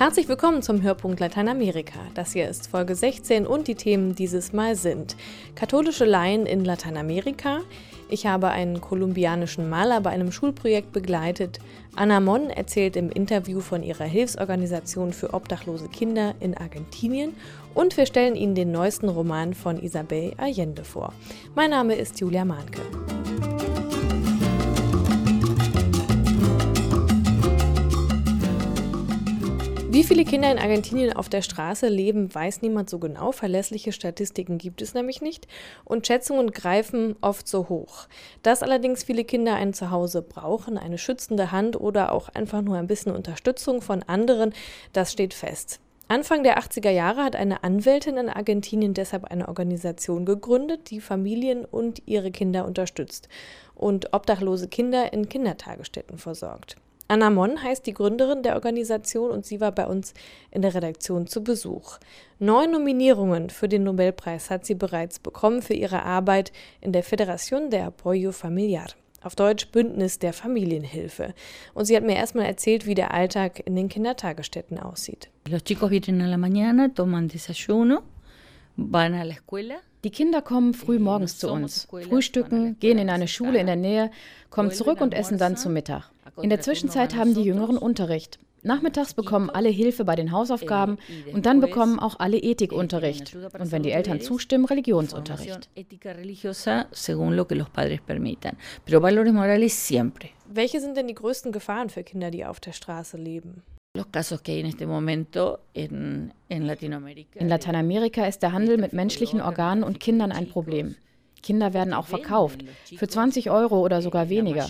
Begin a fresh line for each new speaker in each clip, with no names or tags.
Herzlich willkommen zum Hörpunkt Lateinamerika. Das hier ist Folge 16 und die Themen dieses Mal sind katholische Laien in Lateinamerika. Ich habe einen kolumbianischen Maler bei einem Schulprojekt begleitet. Anna Mon erzählt im Interview von ihrer Hilfsorganisation für obdachlose Kinder in Argentinien und wir stellen Ihnen den neuesten Roman von Isabel Allende vor. Mein Name ist Julia Mahnke. Viele Kinder in Argentinien auf der Straße leben, weiß niemand so genau. Verlässliche Statistiken gibt es nämlich nicht. Und Schätzungen greifen oft so hoch. Dass allerdings viele Kinder ein Zuhause brauchen, eine schützende Hand oder auch einfach nur ein bisschen Unterstützung von anderen, das steht fest. Anfang der 80er Jahre hat eine Anwältin in Argentinien deshalb eine Organisation gegründet, die Familien und ihre Kinder unterstützt und obdachlose Kinder in Kindertagesstätten versorgt. Anna Mon heißt die Gründerin der Organisation und sie war bei uns in der Redaktion zu Besuch. Neun Nominierungen für den Nobelpreis hat sie bereits bekommen für ihre Arbeit in der Federación de Apoyo Familiar. Auf Deutsch Bündnis der Familienhilfe. Und sie hat mir erstmal erzählt, wie der Alltag in den Kindertagesstätten aussieht.
Los chicos vienen a la mañana, toman desayuno, van a la escuela.
Die Kinder kommen früh morgens zu uns, frühstücken, gehen in eine Schule in der Nähe, kommen zurück und essen dann zu Mittag. In der Zwischenzeit haben die Jüngeren Unterricht. Nachmittags bekommen alle Hilfe bei den Hausaufgaben und dann bekommen auch alle Ethikunterricht und wenn die Eltern zustimmen, Religionsunterricht.
Welche sind denn die größten Gefahren für Kinder, die auf der Straße leben?
In Lateinamerika ist der Handel mit menschlichen Organen und Kindern ein Problem. Kinder werden auch verkauft, für 20 Euro oder sogar weniger.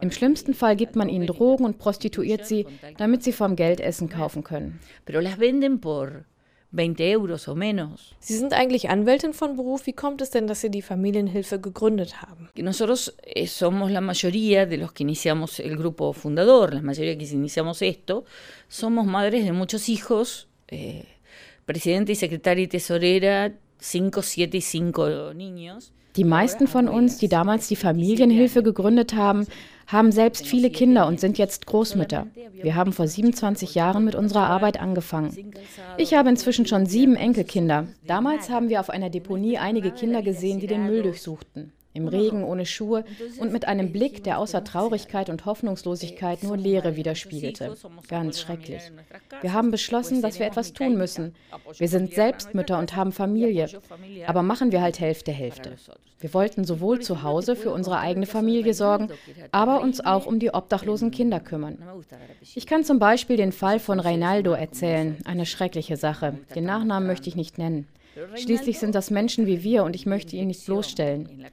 Im schlimmsten Fall gibt man ihnen Drogen und prostituiert sie, damit sie vom Geldessen kaufen können.
Sie sind eigentlich Anwältin von Beruf. Wie kommt es denn, dass Sie die Familienhilfe gegründet haben?
Nosotros eh, somos la mayoría de los que iniciamos el grupo fundador, la mayoría que iniciamos esto, somos madres de muchos hijos, eh, presidente y secretaria y tesorera, cinco, siete y cinco niños.
Die meisten von uns, die damals die Familienhilfe gegründet haben, haben selbst viele Kinder und sind jetzt Großmütter. Wir haben vor 27 Jahren mit unserer Arbeit angefangen. Ich habe inzwischen schon sieben Enkelkinder. Damals haben wir auf einer Deponie einige Kinder gesehen, die den Müll durchsuchten im Regen ohne Schuhe und mit einem Blick, der außer Traurigkeit und Hoffnungslosigkeit nur Leere widerspiegelte. Ganz schrecklich. Wir haben beschlossen, dass wir etwas tun müssen. Wir sind selbst Mütter und haben Familie, aber machen wir halt Hälfte Hälfte. Wir wollten sowohl zu Hause für unsere eigene Familie sorgen, aber uns auch um die obdachlosen Kinder kümmern. Ich kann zum Beispiel den Fall von Reinaldo erzählen, eine schreckliche Sache. Den Nachnamen möchte ich nicht nennen. Schließlich sind das Menschen wie wir und ich möchte ihn nicht bloßstellen.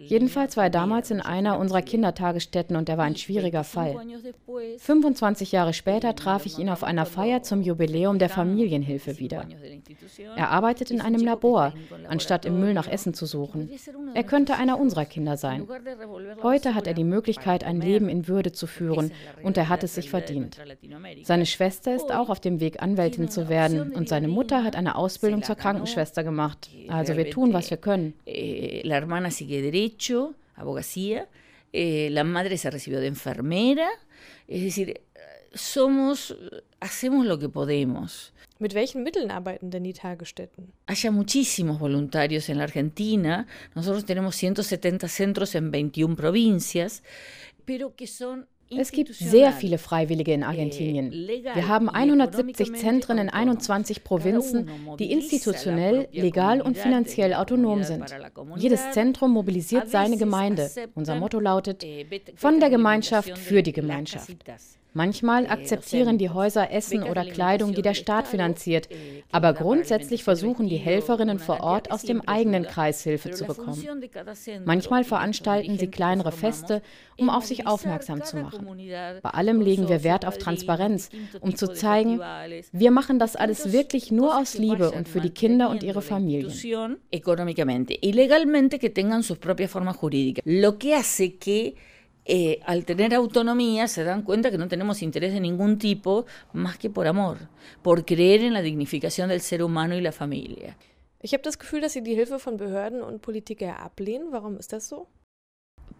Jedenfalls war er damals in einer unserer Kindertagesstätten und er war ein schwieriger Fall. 25 Jahre später traf ich ihn auf einer Feier zum Jubiläum der Familienhilfe wieder. Er arbeitet in einem Labor, anstatt im Müll nach Essen zu suchen. Er könnte einer unserer Kinder sein. Heute hat er die Möglichkeit, ein Leben in Würde zu führen und er hat es sich verdient. Seine Schwester ist auch auf dem Weg, Anwältin zu werden und seine Mutter hat eine Ausbildung zur Krankenschwester gemacht. Also wir tun, was wir können.
Eh, la hermana sigue derecho, abogacía, eh, la madre se recibió de enfermera, es decir, somos, hacemos lo que podemos.
Mit welchen Mitteln arbeiten denn die Tagesstätten?
Hay muchísimos voluntarios en la Argentina. Nosotros tenemos 170 centros en 21 provincias, pero que son
es gibt sehr viele Freiwillige in Argentinien. Wir haben 170 Zentren in 21 Provinzen, die institutionell, legal und finanziell autonom sind. Jedes Zentrum mobilisiert seine Gemeinde. Unser Motto lautet, von der Gemeinschaft für die Gemeinschaft. Manchmal akzeptieren die Häuser Essen oder Kleidung, die der Staat finanziert, aber grundsätzlich versuchen die Helferinnen vor Ort aus dem eigenen Kreis Hilfe zu bekommen. Manchmal veranstalten sie kleinere Feste, um auf sich aufmerksam zu machen. Bei allem legen wir Wert auf Transparenz, um zu zeigen, wir machen das alles wirklich nur aus Liebe und für die Kinder und ihre Familien.
Económicamente y legalmente que tengan sus propias formas jurídicas. Lo que hace que eh, al tener autonomía se dan cuenta que no tenemos interés de ningún tipo más que por amor, por creer en la dignificación del ser humano y la familia.
Ich habe das Gefühl, dass Sie die Hilfe von Behörden und Politikern ablehnen. Warum ist das so?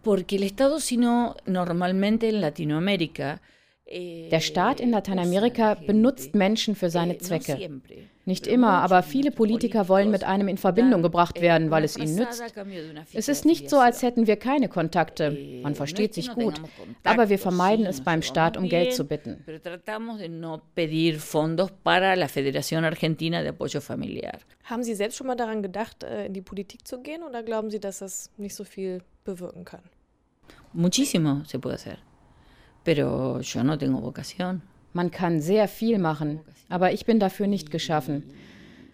Porque el Estado, sino normalmente en Latinoamérica,
Der Staat in Lateinamerika benutzt Menschen für seine Zwecke. Nicht immer, aber viele Politiker wollen mit einem in Verbindung gebracht werden, weil es ihnen nützt. Es ist nicht so, als hätten wir keine Kontakte. Man versteht sich gut. Aber wir vermeiden es beim Staat, um Geld zu bitten.
Haben Sie selbst schon mal daran gedacht, äh, in die Politik zu gehen oder glauben Sie, dass das nicht so viel bewirken kann?
Muchísimo se puede hacer. Pero yo no tengo vocación.
Man kann sehr viel machen, aber ich bin dafür nicht geschaffen.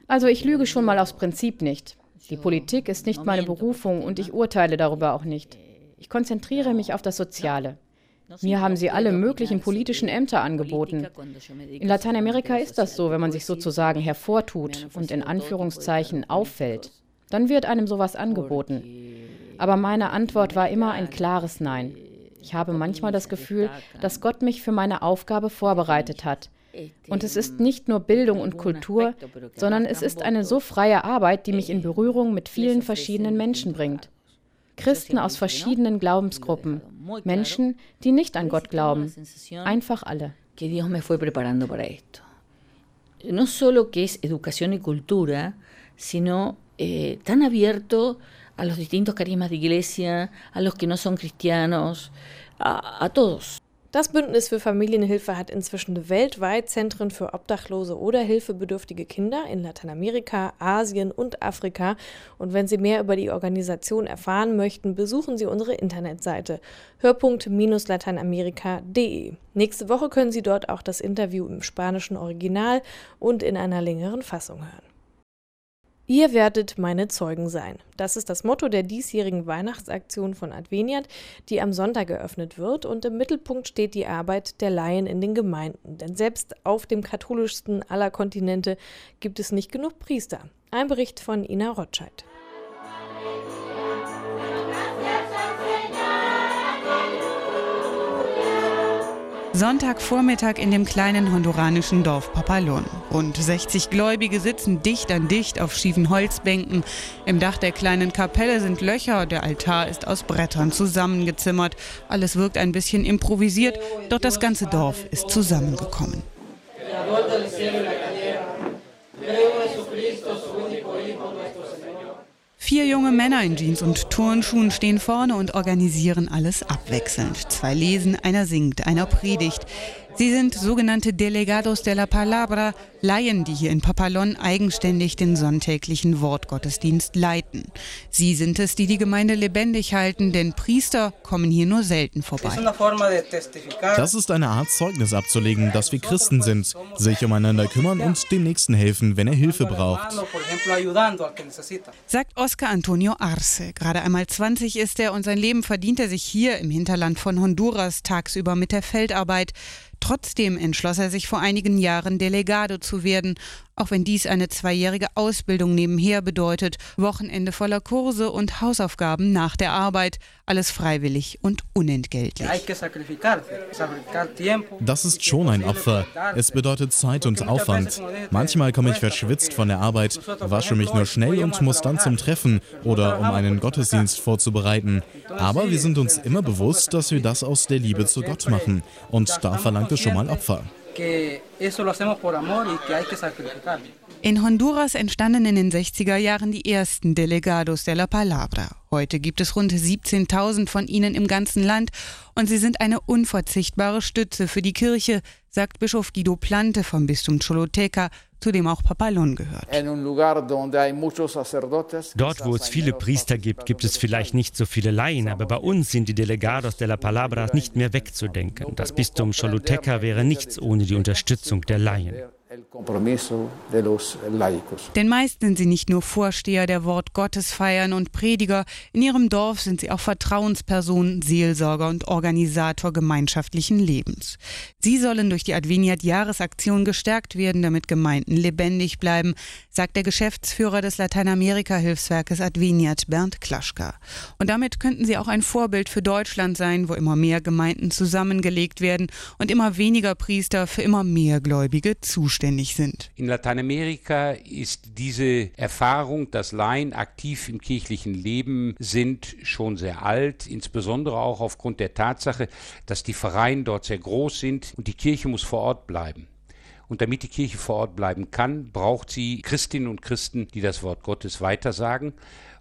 Also ich lüge schon mal aus Prinzip nicht. Die Politik ist nicht meine Berufung und ich urteile darüber auch nicht. Ich konzentriere mich auf das Soziale. Mir haben sie alle möglichen politischen Ämter angeboten. In Lateinamerika ist das so, wenn man sich sozusagen hervortut und in Anführungszeichen auffällt. Dann wird einem sowas angeboten. Aber meine Antwort war immer ein klares Nein. Ich habe manchmal das Gefühl, dass Gott mich für meine Aufgabe vorbereitet hat. Und es ist nicht nur Bildung und Kultur, sondern es ist eine so freie Arbeit, die mich in Berührung mit vielen verschiedenen Menschen bringt. Christen aus verschiedenen Glaubensgruppen, Menschen, die nicht an Gott glauben, einfach alle.
No solo que es educación y cultura, sino eh, tan abierto a los distintos carismas de iglesia, a los que no son cristianos, a, a todos.
Das Bündnis für Familienhilfe hat inzwischen weltweit Zentren für obdachlose oder hilfebedürftige Kinder in Lateinamerika, Asien und Afrika. Und wenn Sie mehr über die Organisation erfahren möchten, besuchen Sie unsere Internetseite hörpunkt-lateinamerika.de. Nächste Woche können Sie dort auch das Interview im spanischen Original und in einer längeren Fassung hören. Ihr werdet meine Zeugen sein. Das ist das Motto der diesjährigen Weihnachtsaktion von Adveniat, die am Sonntag eröffnet wird und im Mittelpunkt steht die Arbeit der Laien in den Gemeinden. Denn selbst auf dem katholischsten aller Kontinente gibt es nicht genug Priester. Ein Bericht von Ina Rotscheid.
Sonntagvormittag in dem kleinen honduranischen Dorf Papalon. Rund 60 Gläubige sitzen dicht an dicht auf schiefen Holzbänken. Im Dach der kleinen Kapelle sind Löcher, der Altar ist aus Brettern zusammengezimmert. Alles wirkt ein bisschen improvisiert, doch das ganze Dorf ist zusammengekommen. Vier junge Männer in Jeans und Turnschuhen stehen vorne und organisieren alles abwechselnd. Zwei lesen, einer singt, einer predigt. Sie sind sogenannte Delegados de la Palabra, Laien, die hier in Papalon eigenständig den sonntäglichen Wortgottesdienst leiten. Sie sind es, die die Gemeinde lebendig halten, denn Priester kommen hier nur selten vorbei.
Das ist eine Art Zeugnis abzulegen, dass wir Christen sind, sich umeinander kümmern und dem Nächsten helfen, wenn er Hilfe braucht.
Sagt Oscar Antonio Arce. Gerade einmal 20 ist er und sein Leben verdient er sich hier im Hinterland von Honduras tagsüber mit der Feldarbeit. Trotzdem entschloss er sich vor einigen Jahren Delegado zu werden, auch wenn dies eine zweijährige Ausbildung nebenher bedeutet, Wochenende voller Kurse und Hausaufgaben nach der Arbeit, alles freiwillig und unentgeltlich.
Das ist schon ein Opfer. Es bedeutet Zeit und Aufwand. Manchmal komme ich verschwitzt von der Arbeit, wasche mich nur schnell und muss dann zum Treffen oder um einen Gottesdienst vorzubereiten. Aber wir sind uns immer bewusst, dass wir das aus der Liebe zu Gott machen. Und da verlangt es schon mal Opfer.
In Honduras entstanden in den 60er Jahren die ersten Delegados de la Palabra. Heute gibt es rund 17.000 von ihnen im ganzen Land und sie sind eine unverzichtbare Stütze für die Kirche, sagt Bischof Guido Plante vom Bistum Choloteca, zu dem auch Papalon gehört.
Dort, wo es viele Priester gibt, gibt es vielleicht nicht so viele Laien, aber bei uns sind die Delegados de la Palabra nicht mehr wegzudenken. Das Bistum Choluteca wäre nichts ohne die Unterstützung der Laien.
Denn meist sind sie nicht nur Vorsteher der Wort Gottes feiern und Prediger, in ihrem Dorf sind sie auch Vertrauenspersonen, Seelsorger und Organisator gemeinschaftlichen Lebens. Sie sollen durch die Adveniat Jahresaktion gestärkt werden, damit Gemeinden lebendig bleiben, sagt der Geschäftsführer des Lateinamerika-Hilfswerkes Adveniat, Bernd Klaschka. Und damit könnten sie auch ein Vorbild für Deutschland sein, wo immer mehr Gemeinden zusammengelegt werden und immer weniger Priester für immer mehr Gläubige zuständig sind.
In Lateinamerika ist diese Erfahrung, dass Laien aktiv im kirchlichen Leben sind, schon sehr alt, insbesondere auch aufgrund der Tatsache, dass die Vereine dort sehr groß sind und die Kirche muss vor Ort bleiben. Und damit die Kirche vor Ort bleiben kann, braucht sie Christinnen und Christen, die das Wort Gottes weitersagen.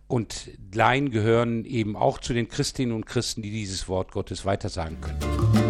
Und Laien gehören eben auch zu den Christinnen und Christen, die dieses Wort Gottes weitersagen können.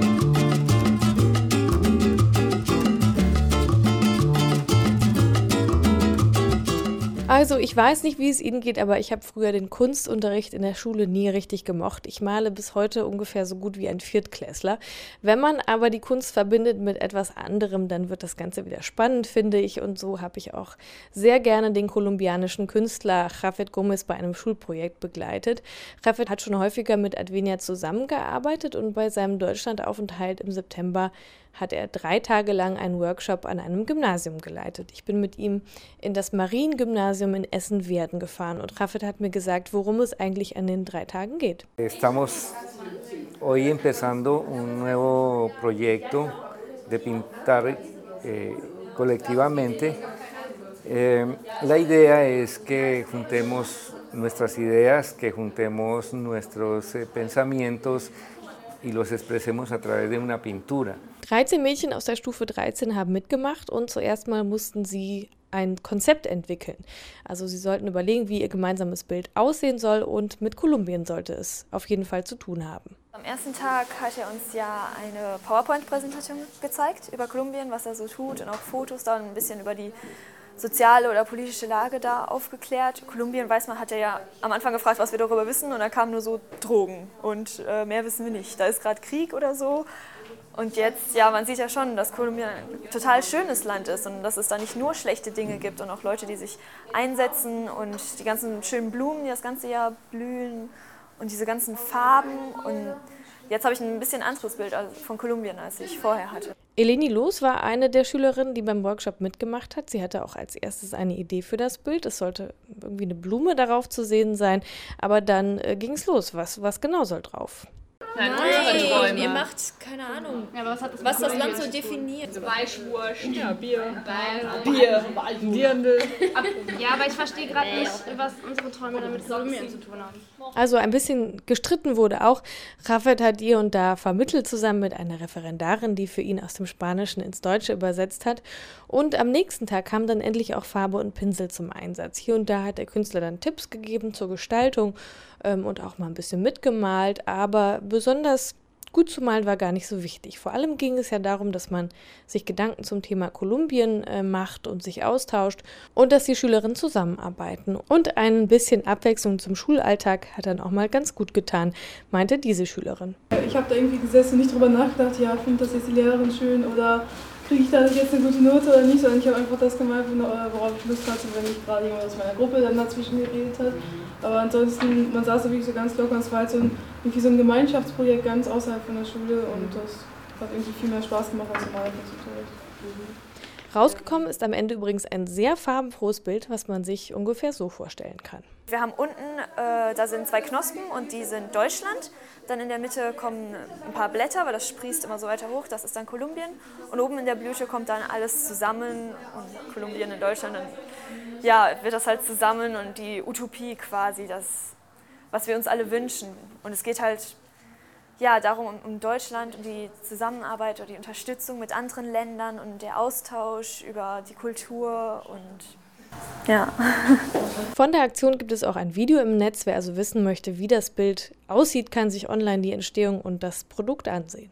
Also, ich weiß nicht, wie es Ihnen geht, aber ich habe früher den Kunstunterricht in der Schule nie richtig gemocht. Ich male bis heute ungefähr so gut wie ein Viertklässler. Wenn man aber die Kunst verbindet mit etwas anderem, dann wird das Ganze wieder spannend, finde ich. Und so habe ich auch sehr gerne den kolumbianischen Künstler Jafet Gomez bei einem Schulprojekt begleitet. Jafet hat schon häufiger mit Advenia zusammengearbeitet und bei seinem Deutschlandaufenthalt im September hat er drei Tage lang einen Workshop an einem Gymnasium geleitet. Ich bin mit ihm in das Mariengymnasium in Essen-Werden gefahren und Rafet hat mir gesagt, worum es eigentlich an den drei Tagen geht.
Estamos hoy empezando un nuevo proyecto de pintar eh, colectivamente. Eh, la idea es que juntemos nuestras ideas, que juntemos nuestros eh, pensamientos y los expresemos a través de una pintura.
13 Mädchen aus der Stufe 13 haben mitgemacht und zuerst mal mussten sie ein Konzept entwickeln. Also sie sollten überlegen, wie ihr gemeinsames Bild aussehen soll und mit Kolumbien sollte es auf jeden Fall zu tun haben.
Am ersten Tag hat er uns ja eine PowerPoint-Präsentation gezeigt über Kolumbien, was er so tut und auch Fotos dann ein bisschen über die soziale oder politische Lage da aufgeklärt. Kolumbien, weiß man, hat er ja am Anfang gefragt, was wir darüber wissen und da kam nur so Drogen und äh, mehr wissen wir nicht. Da ist gerade Krieg oder so. Und jetzt, ja, man sieht ja schon, dass Kolumbien ein total schönes Land ist und dass es da nicht nur schlechte Dinge gibt und auch Leute, die sich einsetzen und die ganzen schönen Blumen, die das ganze Jahr blühen und diese ganzen Farben. Und jetzt habe ich ein bisschen anderes Bild von Kolumbien, als ich vorher hatte.
Eleni Los war eine der Schülerinnen, die beim Workshop mitgemacht hat. Sie hatte auch als erstes eine Idee für das Bild. Es sollte irgendwie eine Blume darauf zu sehen sein. Aber dann äh, ging es los. Was, was genau soll drauf?
Nein, Nein Träume. ihr macht, keine Ahnung, ja, was, das, was das Land so definiert.
Weißwurst, ja, Bier, Bier, Dirndl.
Ja, aber ich verstehe gerade nicht, was unsere Träume damit Kolumbien zu tun haben.
Also ein bisschen gestritten wurde auch. Rafet hat ihr und da vermittelt zusammen mit einer Referendarin, die für ihn aus dem Spanischen ins Deutsche übersetzt hat. Und am nächsten Tag kam dann endlich auch Farbe und Pinsel zum Einsatz. Hier und da hat der Künstler dann Tipps gegeben zur Gestaltung ähm, und auch mal ein bisschen mitgemalt, aber besonders gut zu malen war gar nicht so wichtig. Vor allem ging es ja darum, dass man sich Gedanken zum Thema Kolumbien äh, macht und sich austauscht und dass die Schülerinnen zusammenarbeiten. Und ein bisschen Abwechslung zum Schulalltag hat dann auch mal ganz gut getan, meinte diese Schülerin.
Ich habe da irgendwie gesessen und nicht drüber nachgedacht, ja, findet das jetzt die Lehrerin schön oder kriege ich da jetzt eine gute Note oder nicht, sondern ich habe einfach das gemalt, worauf ich Lust hatte, wenn nicht gerade jemand aus meiner Gruppe dann dazwischen geredet hat. Aber ansonsten, man saß da wirklich so ganz locker und es war halt so ein, irgendwie so ein Gemeinschaftsprojekt ganz außerhalb von der Schule und das hat irgendwie viel mehr Spaß gemacht als normaler Kunstunterricht.
Rausgekommen ist am Ende übrigens ein sehr farbenfrohes Bild, was man sich ungefähr so vorstellen kann.
Wir haben unten, äh, da sind zwei Knospen und die sind Deutschland. Dann in der Mitte kommen ein paar Blätter, weil das sprießt immer so weiter hoch, das ist dann Kolumbien. Und oben in der Blüte kommt dann alles zusammen und Kolumbien in Deutschland. Dann ja, wird das halt zusammen und die Utopie quasi, das, was wir uns alle wünschen. Und es geht halt ja, darum, um, Deutschland, um die Zusammenarbeit oder die Unterstützung mit anderen Ländern und der Austausch über die Kultur und ja.
Von der Aktion gibt es auch ein Video im Netz. Wer also wissen möchte, wie das Bild aussieht, kann sich online die Entstehung und das Produkt ansehen.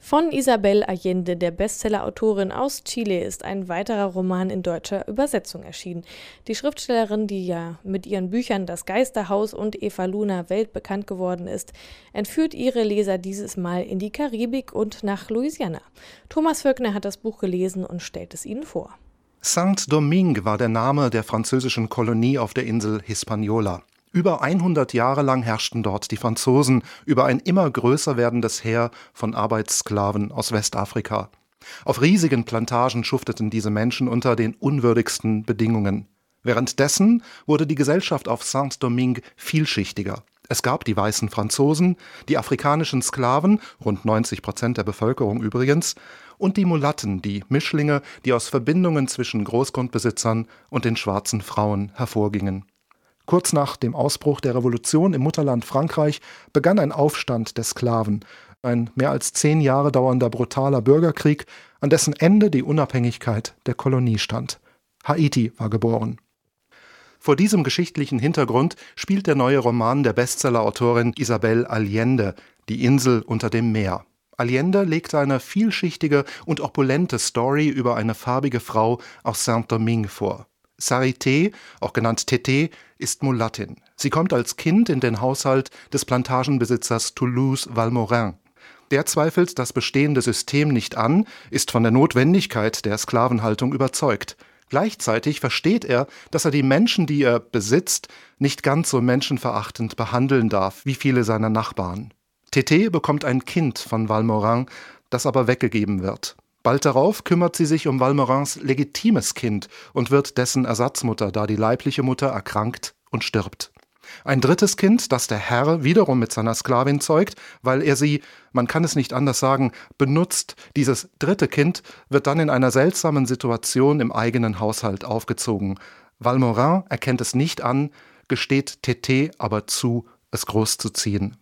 Von Isabel Allende, der Bestsellerautorin aus Chile, ist ein weiterer Roman in deutscher Übersetzung erschienen. Die Schriftstellerin, die ja mit ihren Büchern Das Geisterhaus und Eva Luna weltbekannt geworden ist, entführt ihre Leser dieses Mal in die Karibik und nach Louisiana. Thomas Völkner hat das Buch gelesen und stellt es Ihnen vor.
Saint-Domingue war der Name der französischen Kolonie auf der Insel Hispaniola. Über 100 Jahre lang herrschten dort die Franzosen über ein immer größer werdendes Heer von Arbeitssklaven aus Westafrika. Auf riesigen Plantagen schufteten diese Menschen unter den unwürdigsten Bedingungen. Währenddessen wurde die Gesellschaft auf Saint-Domingue vielschichtiger. Es gab die weißen Franzosen, die afrikanischen Sklaven, rund 90 Prozent der Bevölkerung übrigens, und die Mulatten, die Mischlinge, die aus Verbindungen zwischen Großgrundbesitzern und den schwarzen Frauen hervorgingen. Kurz nach dem Ausbruch der Revolution im Mutterland Frankreich begann ein Aufstand der Sklaven, ein mehr als zehn Jahre dauernder brutaler Bürgerkrieg, an dessen Ende die Unabhängigkeit der Kolonie stand. Haiti war geboren. Vor diesem geschichtlichen Hintergrund spielt der neue Roman der Bestsellerautorin Isabel Allende, Die Insel unter dem Meer. Allende legt eine vielschichtige und opulente Story über eine farbige Frau aus Saint-Domingue vor. Sarité, auch genannt Tété, ist Mulattin. Sie kommt als Kind in den Haushalt des Plantagenbesitzers Toulouse Valmorin. Der zweifelt das bestehende System nicht an, ist von der Notwendigkeit der Sklavenhaltung überzeugt. Gleichzeitig versteht er, dass er die Menschen, die er besitzt, nicht ganz so menschenverachtend behandeln darf wie viele seiner Nachbarn. Tété bekommt ein Kind von Valmorin, das aber weggegeben wird. Bald darauf kümmert sie sich um Valmorins legitimes Kind und wird dessen Ersatzmutter, da die leibliche Mutter erkrankt und stirbt. Ein drittes Kind, das der Herr wiederum mit seiner Sklavin zeugt, weil er sie, man kann es nicht anders sagen, benutzt. Dieses dritte Kind wird dann in einer seltsamen Situation im eigenen Haushalt aufgezogen. Valmorin erkennt es nicht an, gesteht Tété aber zu, es großzuziehen.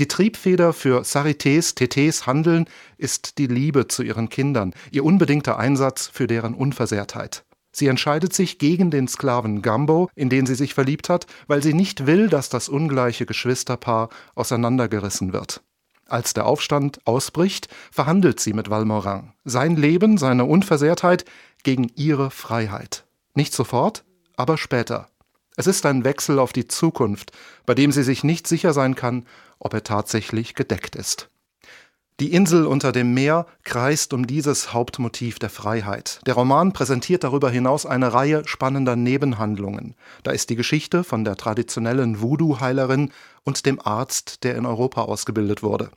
Die Triebfeder für Sarités, Tétés Handeln ist die Liebe zu ihren Kindern, ihr unbedingter Einsatz für deren Unversehrtheit. Sie entscheidet sich gegen den Sklaven Gumbo, in den sie sich verliebt hat, weil sie nicht will, dass das ungleiche Geschwisterpaar auseinandergerissen wird. Als der Aufstand ausbricht, verhandelt sie mit Valmorin. Sein Leben, seine Unversehrtheit gegen ihre Freiheit. Nicht sofort, aber später. Es ist ein Wechsel auf die Zukunft, bei dem sie sich nicht sicher sein kann, ob er tatsächlich gedeckt ist. Die Insel unter dem Meer kreist um dieses Hauptmotiv der Freiheit. Der Roman präsentiert darüber hinaus eine Reihe spannender Nebenhandlungen. Da ist die Geschichte von der traditionellen Voodoo-Heilerin und dem Arzt, der in Europa ausgebildet wurde.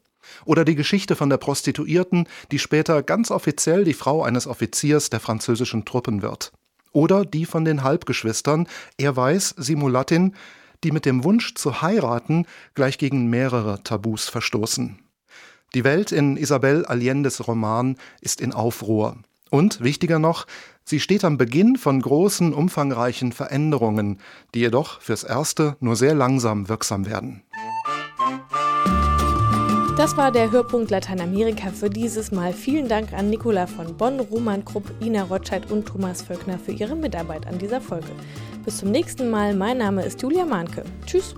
Oder die Geschichte von der Prostituierten, die später ganz offiziell die Frau eines Offiziers der französischen Truppen wird. Oder die von den Halbgeschwistern, er weiß, sie Mulattin, die mit dem Wunsch zu heiraten gleich gegen mehrere Tabus verstoßen. Die Welt in Isabel Allendes Roman ist in Aufruhr. Und, wichtiger noch, sie steht am Beginn von großen, umfangreichen Veränderungen, die jedoch fürs Erste nur sehr langsam wirksam werden.
Das war der Hörpunkt Lateinamerika für dieses Mal. Vielen Dank an Nicola von Bonn, Roman Krupp, Ina Rotscheid und Thomas Völkner für ihre Mitarbeit an dieser Folge. Bis zum nächsten Mal. Mein Name ist Julia Mahnke. Tschüss.